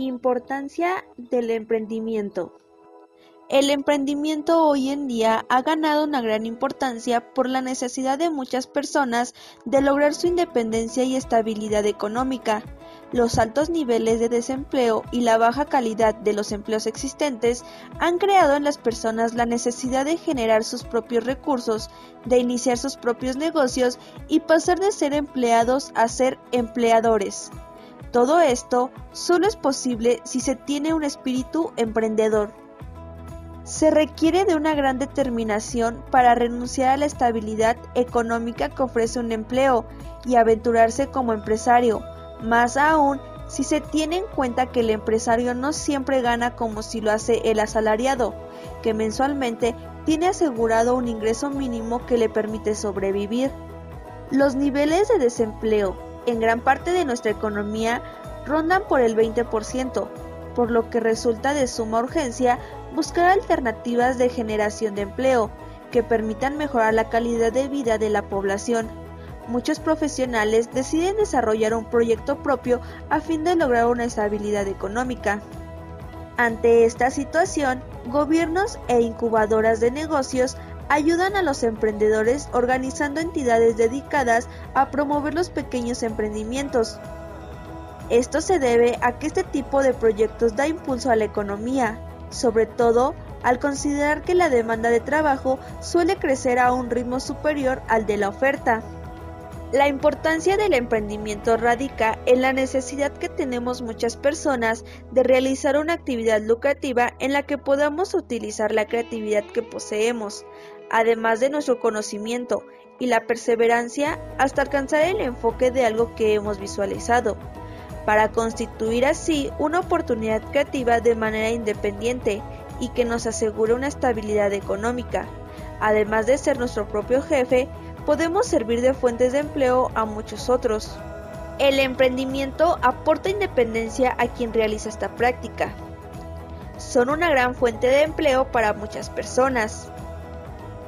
Importancia del emprendimiento. El emprendimiento hoy en día ha ganado una gran importancia por la necesidad de muchas personas de lograr su independencia y estabilidad económica. Los altos niveles de desempleo y la baja calidad de los empleos existentes han creado en las personas la necesidad de generar sus propios recursos, de iniciar sus propios negocios y pasar de ser empleados a ser empleadores. Todo esto solo es posible si se tiene un espíritu emprendedor. Se requiere de una gran determinación para renunciar a la estabilidad económica que ofrece un empleo y aventurarse como empresario, más aún si se tiene en cuenta que el empresario no siempre gana como si lo hace el asalariado, que mensualmente tiene asegurado un ingreso mínimo que le permite sobrevivir. Los niveles de desempleo en gran parte de nuestra economía rondan por el 20%, por lo que resulta de suma urgencia buscar alternativas de generación de empleo que permitan mejorar la calidad de vida de la población. Muchos profesionales deciden desarrollar un proyecto propio a fin de lograr una estabilidad económica. Ante esta situación, gobiernos e incubadoras de negocios ayudan a los emprendedores organizando entidades dedicadas a promover los pequeños emprendimientos, esto se debe a que este tipo de proyectos da impulso a la economía, sobre todo al considerar que la demanda de trabajo suele crecer a un ritmo superior al de la oferta. La importancia del emprendimiento radica en la necesidad que tenemos muchas personas de realizar una actividad lucrativa en la que podamos utilizar la creatividad que poseemos, además de nuestro conocimiento y la perseverancia hasta alcanzar el enfoque de algo que hemos visualizado para constituir así una oportunidad creativa de manera independiente y que nos asegure una estabilidad económica. Además de ser nuestro propio jefe, podemos servir de fuentes de empleo a muchos otros. El emprendimiento aporta independencia a quien realiza esta práctica. Son una gran fuente de empleo para muchas personas.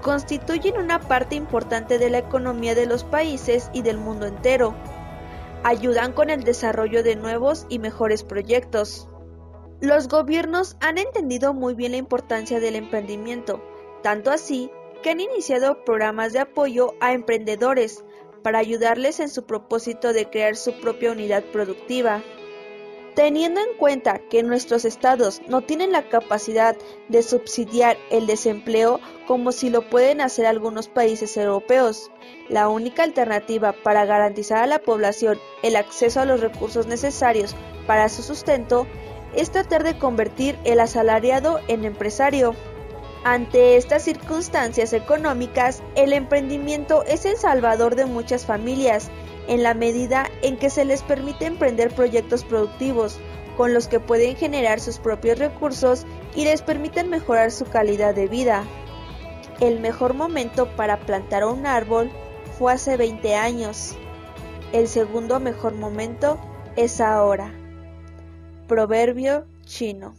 Constituyen una parte importante de la economía de los países y del mundo entero ayudan con el desarrollo de nuevos y mejores proyectos. Los gobiernos han entendido muy bien la importancia del emprendimiento, tanto así que han iniciado programas de apoyo a emprendedores para ayudarles en su propósito de crear su propia unidad productiva. Teniendo en cuenta que nuestros estados no tienen la capacidad de subsidiar el desempleo como si lo pueden hacer algunos países europeos, la única alternativa para garantizar a la población el acceso a los recursos necesarios para su sustento es tratar de convertir el asalariado en empresario. Ante estas circunstancias económicas, el emprendimiento es el salvador de muchas familias en la medida en que se les permite emprender proyectos productivos con los que pueden generar sus propios recursos y les permiten mejorar su calidad de vida. El mejor momento para plantar un árbol fue hace 20 años. El segundo mejor momento es ahora. Proverbio chino.